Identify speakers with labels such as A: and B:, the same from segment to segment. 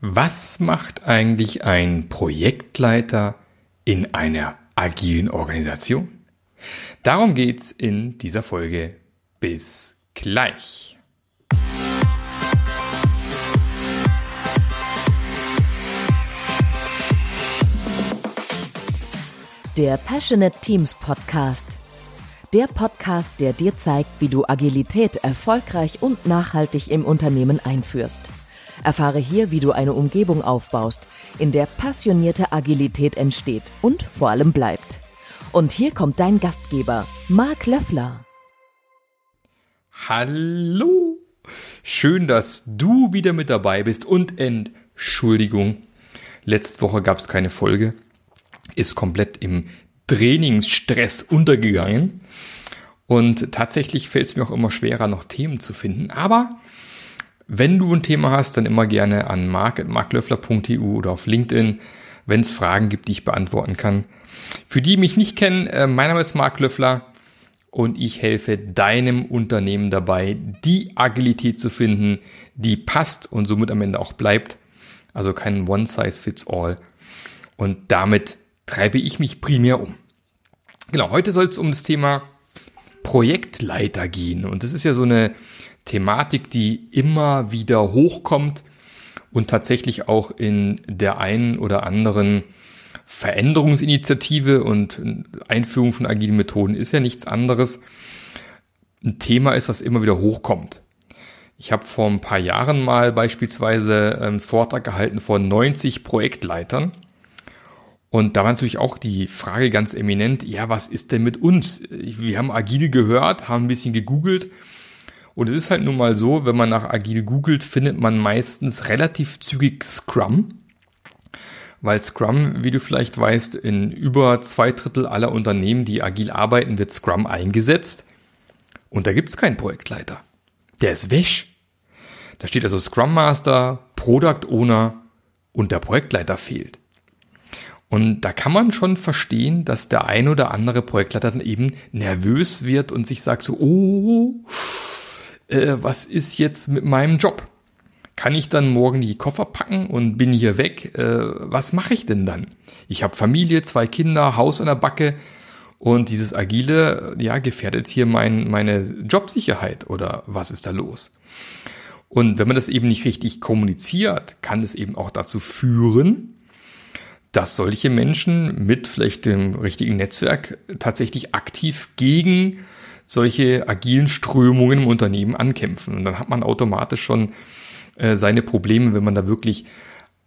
A: Was macht eigentlich ein Projektleiter in einer agilen Organisation? Darum geht's in dieser Folge. Bis gleich.
B: Der Passionate Teams Podcast. Der Podcast, der dir zeigt, wie du Agilität erfolgreich und nachhaltig im Unternehmen einführst. Erfahre hier, wie du eine Umgebung aufbaust, in der passionierte Agilität entsteht und vor allem bleibt. Und hier kommt dein Gastgeber, Marc Löffler.
A: Hallo! Schön, dass du wieder mit dabei bist und Entschuldigung. Letzte Woche gab es keine Folge. Ist komplett im Trainingsstress untergegangen. Und tatsächlich fällt es mir auch immer schwerer, noch Themen zu finden. Aber wenn du ein Thema hast, dann immer gerne an mark.marklöffler.eu oder auf LinkedIn, wenn es Fragen gibt, die ich beantworten kann. Für die, die mich nicht kennen, äh, mein Name ist Mark Löffler und ich helfe deinem Unternehmen dabei, die Agilität zu finden, die passt und somit am Ende auch bleibt. Also kein One-Size-Fits-All. Und damit treibe ich mich primär um. Genau, heute soll es um das Thema Projektleiter gehen. Und das ist ja so eine Thematik, die immer wieder hochkommt und tatsächlich auch in der einen oder anderen Veränderungsinitiative und Einführung von agilen Methoden ist ja nichts anderes. Ein Thema ist, was immer wieder hochkommt. Ich habe vor ein paar Jahren mal beispielsweise einen Vortrag gehalten von 90 Projektleitern. Und da war natürlich auch die Frage ganz eminent, ja, was ist denn mit uns? Wir haben agil gehört, haben ein bisschen gegoogelt und es ist halt nun mal so, wenn man nach agil googelt, findet man meistens relativ zügig Scrum. Weil Scrum, wie du vielleicht weißt, in über zwei Drittel aller Unternehmen, die agil arbeiten, wird Scrum eingesetzt. Und da gibt es keinen Projektleiter. Der ist wäsch. Da steht also Scrum Master, Product Owner und der Projektleiter fehlt. Und da kann man schon verstehen, dass der ein oder andere Projektleiter dann eben nervös wird und sich sagt so, oh, äh, was ist jetzt mit meinem Job? Kann ich dann morgen die Koffer packen und bin hier weg? Äh, was mache ich denn dann? Ich habe Familie, zwei Kinder, Haus an der Backe und dieses Agile, ja, gefährdet hier mein, meine Jobsicherheit oder was ist da los? Und wenn man das eben nicht richtig kommuniziert, kann es eben auch dazu führen, dass solche Menschen mit vielleicht dem richtigen Netzwerk tatsächlich aktiv gegen solche agilen Strömungen im Unternehmen ankämpfen. Und dann hat man automatisch schon äh, seine Probleme, wenn man da wirklich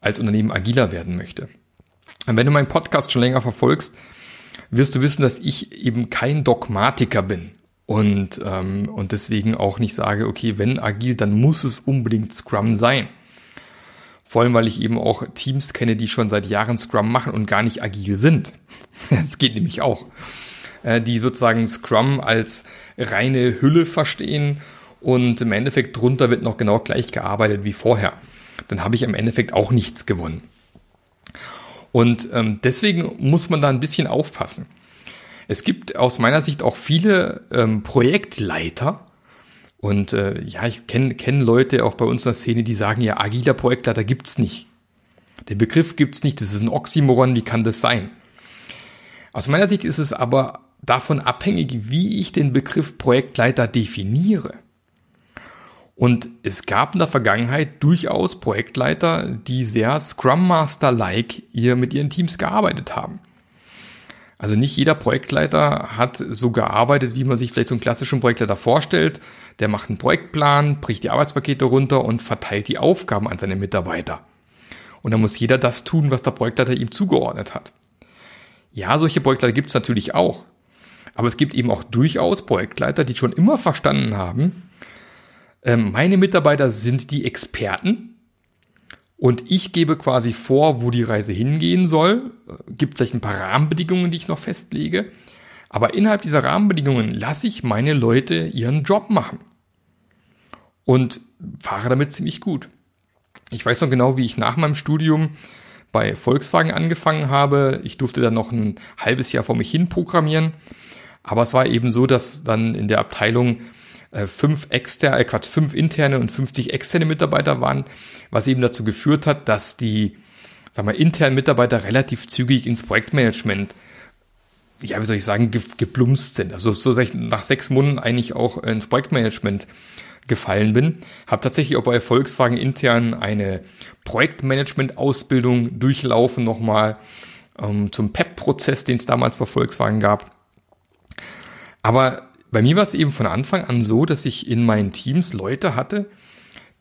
A: als Unternehmen agiler werden möchte. Und wenn du meinen Podcast schon länger verfolgst, wirst du wissen, dass ich eben kein Dogmatiker bin. Und, ähm, und deswegen auch nicht sage, okay, wenn agil, dann muss es unbedingt Scrum sein. Vor allem, weil ich eben auch Teams kenne, die schon seit Jahren Scrum machen und gar nicht agil sind. Das geht nämlich auch. Äh, die sozusagen Scrum als reine Hülle verstehen und im Endeffekt drunter wird noch genau gleich gearbeitet wie vorher. Dann habe ich im Endeffekt auch nichts gewonnen. Und ähm, deswegen muss man da ein bisschen aufpassen. Es gibt aus meiner Sicht auch viele ähm, Projektleiter, und äh, ja, ich kenne kenn Leute auch bei uns in der Szene, die sagen, ja, agiler Projektleiter gibt's nicht. Den Begriff gibt's nicht, das ist ein Oxymoron, wie kann das sein? Aus meiner Sicht ist es aber davon abhängig, wie ich den Begriff Projektleiter definiere. Und es gab in der Vergangenheit durchaus Projektleiter, die sehr Scrum Master-like ihr mit ihren Teams gearbeitet haben. Also nicht jeder Projektleiter hat so gearbeitet, wie man sich vielleicht so einen klassischen Projektleiter vorstellt. Der macht einen Projektplan, bricht die Arbeitspakete runter und verteilt die Aufgaben an seine Mitarbeiter. Und dann muss jeder das tun, was der Projektleiter ihm zugeordnet hat. Ja, solche Projektleiter gibt es natürlich auch. Aber es gibt eben auch durchaus Projektleiter, die schon immer verstanden haben, ähm, meine Mitarbeiter sind die Experten und ich gebe quasi vor, wo die Reise hingehen soll, gibt vielleicht ein paar Rahmenbedingungen, die ich noch festlege, aber innerhalb dieser Rahmenbedingungen lasse ich meine Leute ihren Job machen und fahre damit ziemlich gut. Ich weiß noch genau, wie ich nach meinem Studium bei Volkswagen angefangen habe. Ich durfte dann noch ein halbes Jahr vor mich hin programmieren. Aber es war eben so, dass dann in der Abteilung äh, fünf externe, äh, Quatsch, fünf interne und 50 externe Mitarbeiter waren, was eben dazu geführt hat, dass die, sag mal, internen Mitarbeiter relativ zügig ins Projektmanagement ja, wie soll ich sagen, ge sind. Also so nach sechs Monaten eigentlich auch ins Projektmanagement gefallen bin. Habe tatsächlich auch bei Volkswagen intern eine Projektmanagement-Ausbildung durchlaufen nochmal ähm, zum PEP-Prozess, den es damals bei Volkswagen gab. Aber bei mir war es eben von Anfang an so, dass ich in meinen Teams Leute hatte,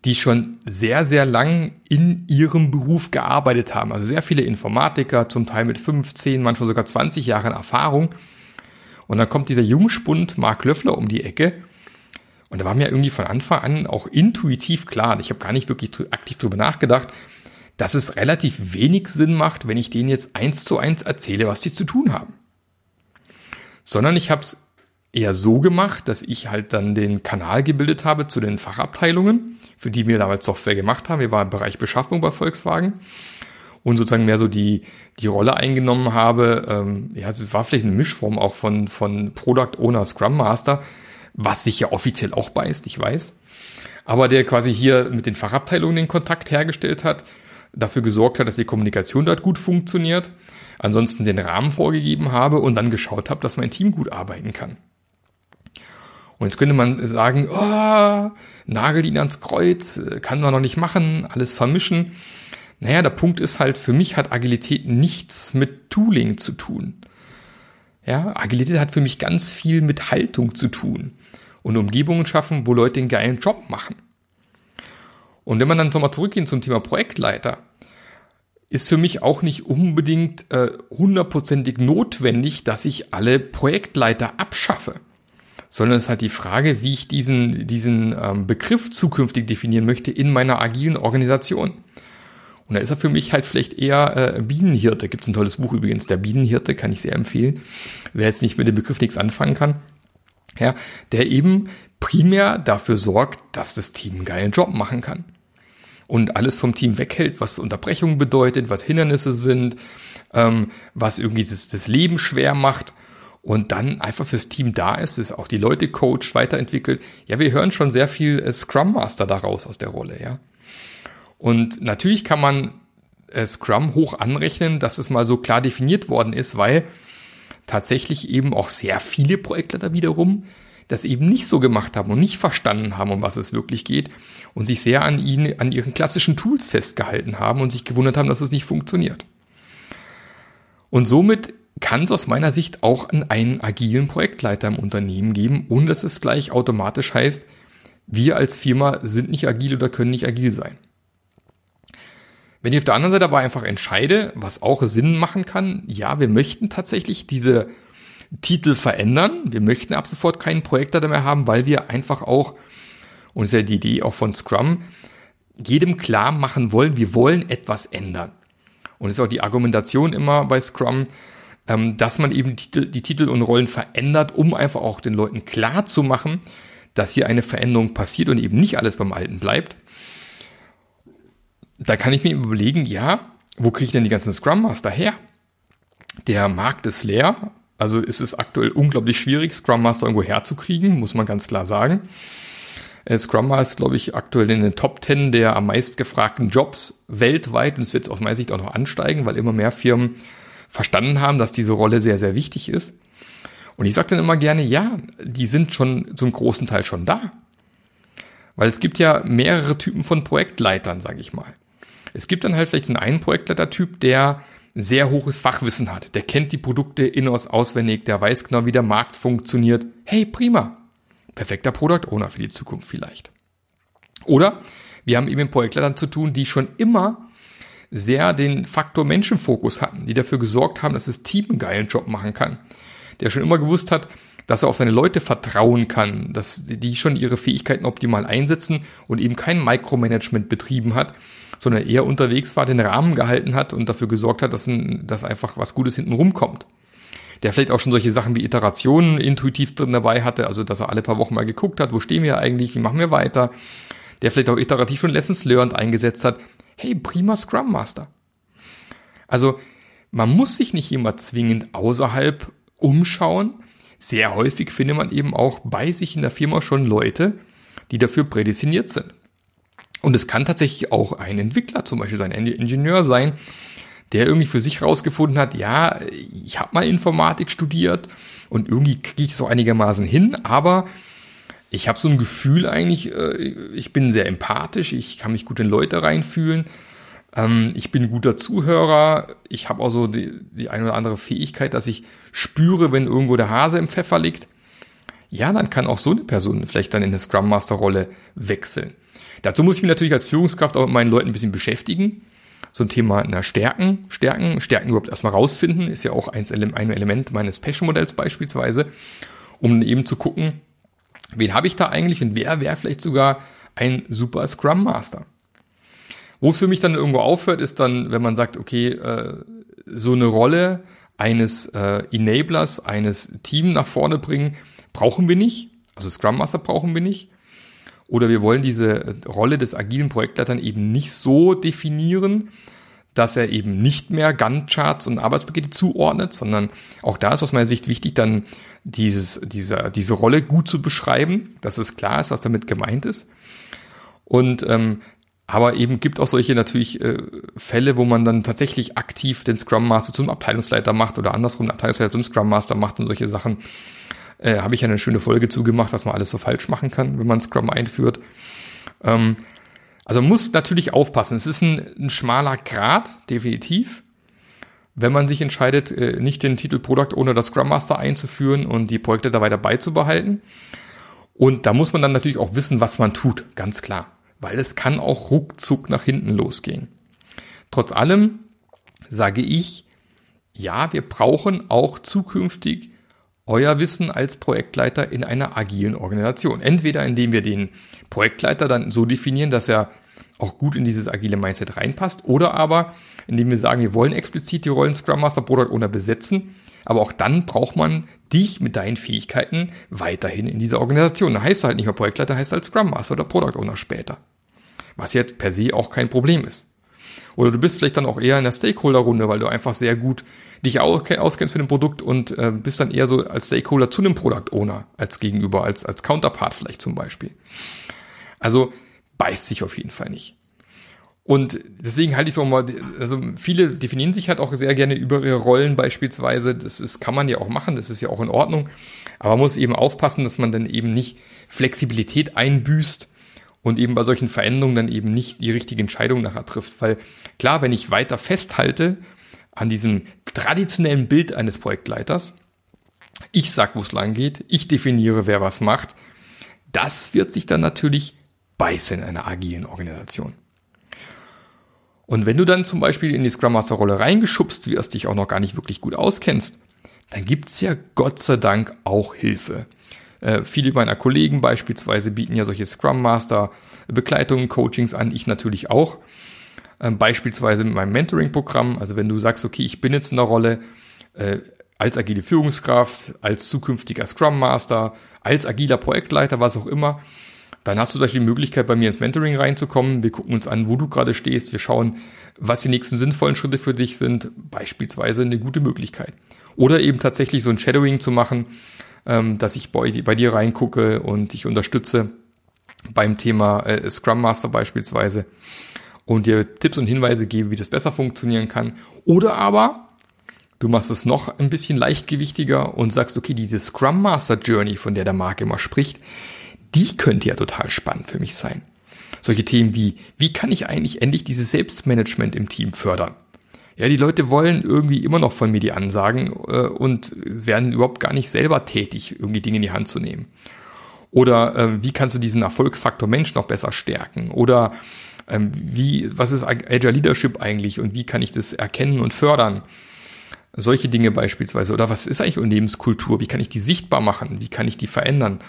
A: die schon sehr, sehr lang in ihrem Beruf gearbeitet haben. Also sehr viele Informatiker, zum Teil mit 15, manchmal sogar 20 Jahren Erfahrung. Und dann kommt dieser Jungspund Mark Löffler um die Ecke. Und da war mir irgendwie von Anfang an auch intuitiv klar, ich habe gar nicht wirklich aktiv drüber nachgedacht, dass es relativ wenig Sinn macht, wenn ich denen jetzt eins zu eins erzähle, was die zu tun haben. Sondern ich habe es eher so gemacht, dass ich halt dann den Kanal gebildet habe zu den Fachabteilungen, für die wir damals Software gemacht haben. Wir waren im Bereich Beschaffung bei Volkswagen und sozusagen mehr so die, die Rolle eingenommen habe. Ähm, ja, es war vielleicht eine Mischform auch von, von Product Owner, Scrum Master, was sich ja offiziell auch beißt, ich weiß. Aber der quasi hier mit den Fachabteilungen den Kontakt hergestellt hat, dafür gesorgt hat, dass die Kommunikation dort gut funktioniert, ansonsten den Rahmen vorgegeben habe und dann geschaut habe, dass mein Team gut arbeiten kann. Und jetzt könnte man sagen, oh, nagel ihn ans Kreuz, kann man noch nicht machen, alles vermischen. Naja, der Punkt ist halt, für mich hat Agilität nichts mit Tooling zu tun. Ja, Agilität hat für mich ganz viel mit Haltung zu tun und Umgebungen schaffen, wo Leute einen geilen Job machen. Und wenn man dann nochmal zurückgehen zum Thema Projektleiter, ist für mich auch nicht unbedingt äh, hundertprozentig notwendig, dass ich alle Projektleiter abschaffe sondern es ist halt die Frage, wie ich diesen, diesen ähm, Begriff zukünftig definieren möchte in meiner agilen Organisation. Und da ist er für mich halt vielleicht eher äh, Bienenhirte. Gibt es ein tolles Buch übrigens, der Bienenhirte, kann ich sehr empfehlen. Wer jetzt nicht mit dem Begriff nichts anfangen kann. Ja, der eben primär dafür sorgt, dass das Team einen geilen Job machen kann. Und alles vom Team weghält, was Unterbrechungen bedeutet, was Hindernisse sind, ähm, was irgendwie das, das Leben schwer macht und dann einfach fürs Team da ist, ist auch die Leute coacht, weiterentwickelt. Ja, wir hören schon sehr viel äh, Scrum Master daraus aus der Rolle, ja. Und natürlich kann man äh, Scrum hoch anrechnen, dass es mal so klar definiert worden ist, weil tatsächlich eben auch sehr viele Projektleiter wiederum das eben nicht so gemacht haben und nicht verstanden haben, um was es wirklich geht und sich sehr an ihnen, an ihren klassischen Tools festgehalten haben und sich gewundert haben, dass es nicht funktioniert. Und somit kann es aus meiner Sicht auch einen agilen Projektleiter im Unternehmen geben, ohne dass es gleich automatisch heißt, wir als Firma sind nicht agil oder können nicht agil sein. Wenn ich auf der anderen Seite aber einfach entscheide, was auch Sinn machen kann, ja, wir möchten tatsächlich diese Titel verändern. Wir möchten ab sofort keinen Projektleiter mehr haben, weil wir einfach auch, und das ist ja die Idee auch von Scrum, jedem klar machen wollen, wir wollen etwas ändern. Und das ist auch die Argumentation immer bei Scrum, ähm, dass man eben die, die Titel und Rollen verändert, um einfach auch den Leuten klar zu machen, dass hier eine Veränderung passiert und eben nicht alles beim Alten bleibt. Da kann ich mir überlegen, ja, wo kriege ich denn die ganzen Scrum Master her? Der Markt ist leer, also ist es aktuell unglaublich schwierig, Scrum Master irgendwo herzukriegen, muss man ganz klar sagen. Äh, Scrum Master ist, glaube ich, aktuell in den Top 10 der am meist gefragten Jobs weltweit und es wird aus meiner Sicht auch noch ansteigen, weil immer mehr Firmen verstanden haben, dass diese Rolle sehr, sehr wichtig ist. Und ich sage dann immer gerne, ja, die sind schon zum großen Teil schon da. Weil es gibt ja mehrere Typen von Projektleitern, sage ich mal. Es gibt dann halt vielleicht einen, einen Projektleitertyp, der sehr hohes Fachwissen hat. Der kennt die Produkte in- auswendig, der weiß genau, wie der Markt funktioniert. Hey, prima. Perfekter Product Owner für die Zukunft vielleicht. Oder wir haben eben mit Projektleitern zu tun, die schon immer sehr den Faktor Menschenfokus hatten, die dafür gesorgt haben, dass das Team einen geilen Job machen kann. Der schon immer gewusst hat, dass er auf seine Leute vertrauen kann, dass die schon ihre Fähigkeiten optimal einsetzen und eben kein Micromanagement betrieben hat, sondern eher unterwegs war, den Rahmen gehalten hat und dafür gesorgt hat, dass, ein, dass einfach was Gutes hinten rumkommt. Der vielleicht auch schon solche Sachen wie Iterationen intuitiv drin dabei hatte, also dass er alle paar Wochen mal geguckt hat, wo stehen wir eigentlich, wie machen wir weiter. Der vielleicht auch iterativ schon Lessons Learned eingesetzt hat, hey, prima Scrum Master. Also man muss sich nicht immer zwingend außerhalb umschauen. sehr häufig findet man eben auch bei sich in der Firma schon Leute, die dafür prädestiniert sind. Und es kann tatsächlich auch ein Entwickler zum Beispiel sein, ein Ingenieur sein, der irgendwie für sich rausgefunden hat, ja, ich habe mal Informatik studiert und irgendwie kriege ich so einigermaßen hin, aber ich habe so ein Gefühl eigentlich, äh, ich bin sehr empathisch, ich kann mich gut in Leute reinfühlen, ähm, ich bin ein guter Zuhörer, ich habe auch so die, die eine oder andere Fähigkeit, dass ich spüre, wenn irgendwo der Hase im Pfeffer liegt. Ja, dann kann auch so eine Person vielleicht dann in eine Scrum Master Rolle wechseln. Dazu muss ich mich natürlich als Führungskraft auch mit meinen Leuten ein bisschen beschäftigen so ein Thema na, Stärken, Stärken, Stärken überhaupt erstmal rausfinden, ist ja auch ein Element meines Passion-Modells beispielsweise, um eben zu gucken, wen habe ich da eigentlich und wer wäre vielleicht sogar ein super Scrum Master. Wo es für mich dann irgendwo aufhört, ist dann, wenn man sagt, okay, äh, so eine Rolle eines äh, Enablers, eines Team nach vorne bringen, brauchen wir nicht. Also Scrum Master brauchen wir nicht. Oder wir wollen diese Rolle des agilen Projektleitern eben nicht so definieren, dass er eben nicht mehr Gantt-Charts und Arbeitspakete zuordnet, sondern auch da ist aus meiner Sicht wichtig, dann dieses, diese, diese Rolle gut zu beschreiben, dass es klar ist, was damit gemeint ist. Und ähm, aber eben gibt auch solche natürlich äh, Fälle, wo man dann tatsächlich aktiv den Scrum Master zum Abteilungsleiter macht oder andersrum den Abteilungsleiter zum Scrum Master macht und solche Sachen äh, habe ich ja eine schöne Folge zugemacht, was man alles so falsch machen kann, wenn man Scrum einführt. Ähm, also muss natürlich aufpassen. Es ist ein, ein schmaler Grad, definitiv. Wenn man sich entscheidet, äh, nicht den Titel Product ohne das Scrum Master einzuführen und die Projekte da weiter beizubehalten. Und da muss man dann natürlich auch wissen, was man tut, ganz klar. Weil es kann auch ruckzuck nach hinten losgehen. Trotz allem sage ich, ja, wir brauchen auch zukünftig euer Wissen als Projektleiter in einer agilen Organisation. Entweder indem wir den Projektleiter dann so definieren, dass er auch gut in dieses agile Mindset reinpasst, oder aber indem wir sagen, wir wollen explizit die Rollen Scrum Master, Product Owner besetzen, aber auch dann braucht man dich mit deinen Fähigkeiten weiterhin in dieser Organisation. Da heißt du halt nicht mehr Projektleiter, heißt halt Scrum Master oder Product Owner später. Was jetzt per se auch kein Problem ist. Oder du bist vielleicht dann auch eher in der Stakeholder-Runde, weil du einfach sehr gut dich auskennst mit dem Produkt und äh, bist dann eher so als Stakeholder zu einem Product Owner als gegenüber, als, als Counterpart vielleicht zum Beispiel. Also beißt sich auf jeden Fall nicht. Und deswegen halte ich es auch mal, also viele definieren sich halt auch sehr gerne über ihre Rollen beispielsweise. Das ist, kann man ja auch machen, das ist ja auch in Ordnung. Aber man muss eben aufpassen, dass man dann eben nicht Flexibilität einbüßt und eben bei solchen Veränderungen dann eben nicht die richtige Entscheidung nachher trifft. Weil klar, wenn ich weiter festhalte an diesem traditionellen Bild eines Projektleiters. Ich sag, wo es lang geht. Ich definiere, wer was macht. Das wird sich dann natürlich beißen in einer agilen Organisation. Und wenn du dann zum Beispiel in die Scrum Master Rolle reingeschubst wirst, dich auch noch gar nicht wirklich gut auskennst, dann gibt's ja Gott sei Dank auch Hilfe. Äh, viele meiner Kollegen beispielsweise bieten ja solche Scrum Master Begleitungen, Coachings an, ich natürlich auch. Ähm, beispielsweise mit meinem Mentoring-Programm. Also wenn du sagst, okay, ich bin jetzt in der Rolle äh, als agile Führungskraft, als zukünftiger Scrum Master, als agiler Projektleiter, was auch immer, dann hast du gleich die Möglichkeit, bei mir ins Mentoring reinzukommen. Wir gucken uns an, wo du gerade stehst. Wir schauen, was die nächsten sinnvollen Schritte für dich sind. Beispielsweise eine gute Möglichkeit. Oder eben tatsächlich so ein Shadowing zu machen, ähm, dass ich bei, bei dir reingucke und dich unterstütze beim Thema äh, Scrum Master beispielsweise und dir Tipps und Hinweise gebe, wie das besser funktionieren kann. Oder aber du machst es noch ein bisschen leichtgewichtiger und sagst, okay, diese Scrum Master Journey, von der der Marc immer spricht, die könnte ja total spannend für mich sein. Solche Themen wie, wie kann ich eigentlich endlich dieses Selbstmanagement im Team fördern? Ja, die Leute wollen irgendwie immer noch von mir die Ansagen äh, und werden überhaupt gar nicht selber tätig, irgendwie Dinge in die Hand zu nehmen. Oder äh, wie kannst du diesen Erfolgsfaktor Mensch noch besser stärken? Oder ähm, wie, was ist Agile Leadership eigentlich und wie kann ich das erkennen und fördern? Solche Dinge beispielsweise. Oder was ist eigentlich Unternehmenskultur? Wie kann ich die sichtbar machen? Wie kann ich die verändern?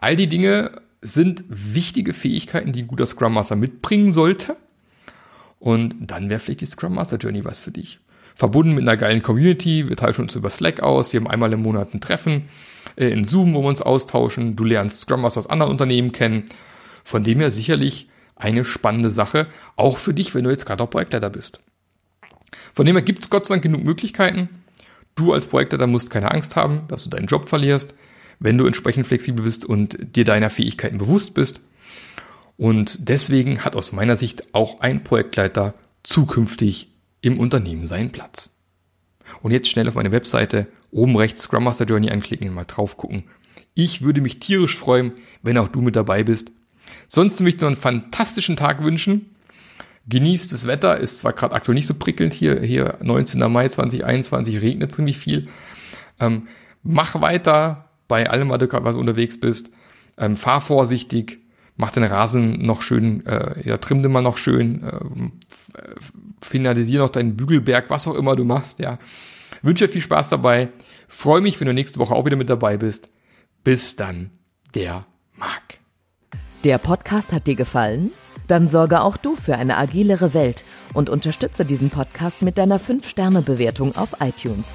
A: All die Dinge sind wichtige Fähigkeiten, die ein guter Scrum Master mitbringen sollte. Und dann wäre vielleicht die Scrum Master Journey was für dich. Verbunden mit einer geilen Community. Wir tauschen uns über Slack aus. Wir haben einmal im Monat ein Treffen äh, in Zoom, wo wir uns austauschen. Du lernst Scrum Master aus anderen Unternehmen kennen. Von dem her sicherlich eine spannende Sache, auch für dich, wenn du jetzt gerade auch Projektleiter bist. Von dem her gibt es Gott sei Dank genug Möglichkeiten. Du als Projektleiter musst keine Angst haben, dass du deinen Job verlierst, wenn du entsprechend flexibel bist und dir deiner Fähigkeiten bewusst bist. Und deswegen hat aus meiner Sicht auch ein Projektleiter zukünftig im Unternehmen seinen Platz. Und jetzt schnell auf meine Webseite oben rechts Scrum Master Journey anklicken und mal drauf gucken. Ich würde mich tierisch freuen, wenn auch du mit dabei bist. Sonst möchte ich noch einen fantastischen Tag wünschen. Genießt das Wetter, ist zwar gerade aktuell nicht so prickelnd hier, hier 19. Mai 2021 regnet ziemlich viel. Ähm, mach weiter bei allem, was du unterwegs bist. Ähm, fahr vorsichtig, mach den Rasen noch schön, äh, ja, trimm den mal noch schön, äh, finalisier noch deinen Bügelberg, was auch immer du machst, ja. Wünsche dir viel Spaß dabei. Freue mich, wenn du nächste Woche auch wieder mit dabei bist. Bis dann, der Marc.
B: Der Podcast hat dir gefallen? Dann sorge auch du für eine agilere Welt und unterstütze diesen Podcast mit deiner 5-Sterne-Bewertung auf iTunes.